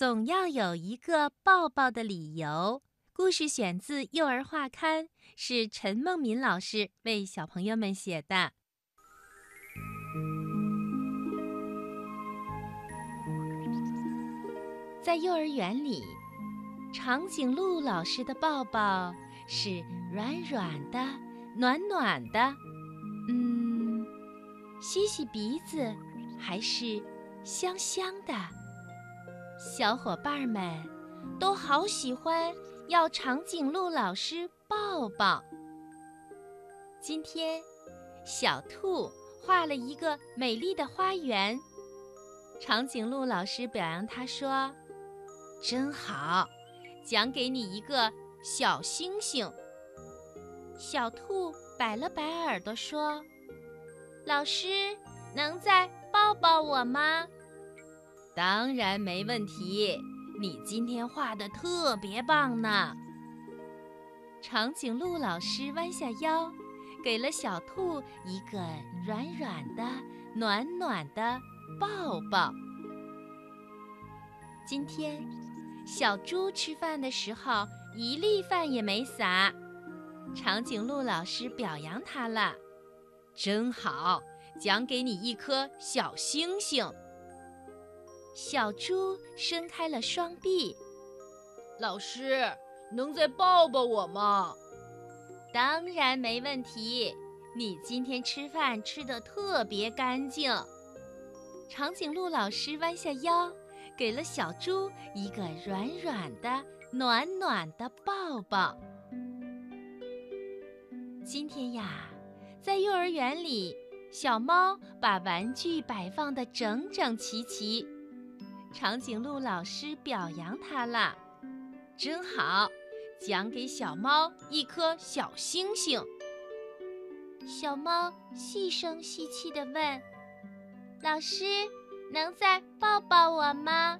总要有一个抱抱的理由。故事选自《幼儿画刊》，是陈梦敏老师为小朋友们写的。在幼儿园里，长颈鹿老师的抱抱是软软的、暖暖的。嗯，吸吸鼻子还是香香的。小伙伴们都好喜欢要长颈鹿老师抱抱。今天，小兔画了一个美丽的花园，长颈鹿老师表扬他说：“真好，奖给你一个小星星。”小兔摆了摆耳朵说：“老师，能再抱抱我吗？”当然没问题，你今天画的特别棒呢。长颈鹿老师弯下腰，给了小兔一个软软的、暖暖的抱抱。今天，小猪吃饭的时候一粒饭也没撒，长颈鹿老师表扬他了，真好，奖给你一颗小星星。小猪伸开了双臂，老师能再抱抱我吗？当然没问题，你今天吃饭吃的特别干净。长颈鹿老师弯下腰，给了小猪一个软软的、暖暖的抱抱。今天呀，在幼儿园里，小猫把玩具摆放的整整齐齐。长颈鹿老师表扬他了，真好，奖给小猫一颗小星星。小猫细声细气地问：“老师，能再抱抱我吗？”“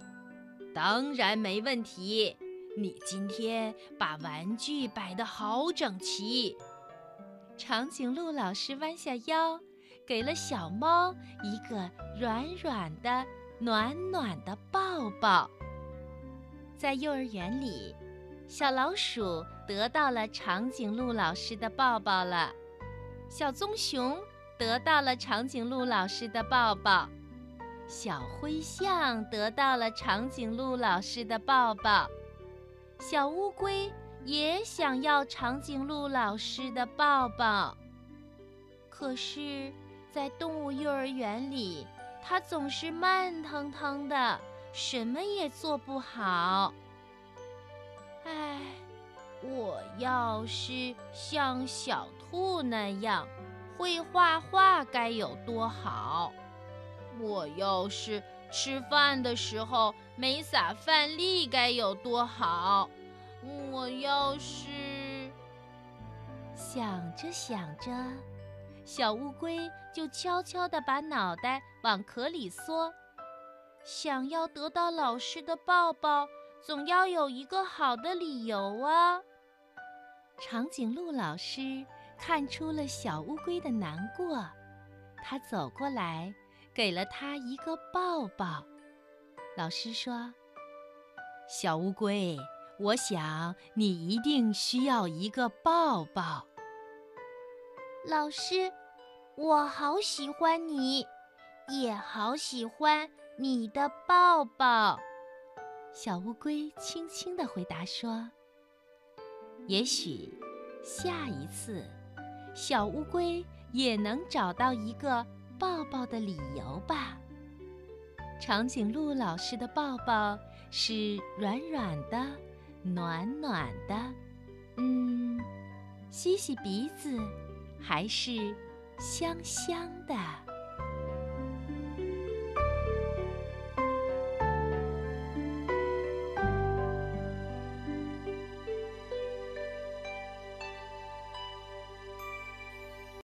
当然没问题，你今天把玩具摆得好整齐。”长颈鹿老师弯下腰，给了小猫一个软软的。暖暖的抱抱。在幼儿园里，小老鼠得到了长颈鹿老师的抱抱了；小棕熊得到了长颈鹿老师的抱抱；小灰象得到了长颈鹿老师的抱抱；小乌龟也想要长颈鹿老师的抱抱。可是，在动物幼儿园里，它总是慢腾腾的，什么也做不好。唉，我要是像小兔那样会画画，该有多好！我要是吃饭的时候没撒饭粒，该有多好！我要是……想着想着。小乌龟就悄悄地把脑袋往壳里缩，想要得到老师的抱抱，总要有一个好的理由啊。长颈鹿老师看出了小乌龟的难过，他走过来，给了他一个抱抱。老师说：“小乌龟，我想你一定需要一个抱抱。”老师。我好喜欢你，也好喜欢你的抱抱。小乌龟轻轻地回答说：“也许下一次，小乌龟也能找到一个抱抱的理由吧。”长颈鹿老师的抱抱是软软的、暖暖的，嗯，吸吸鼻子，还是。香香的。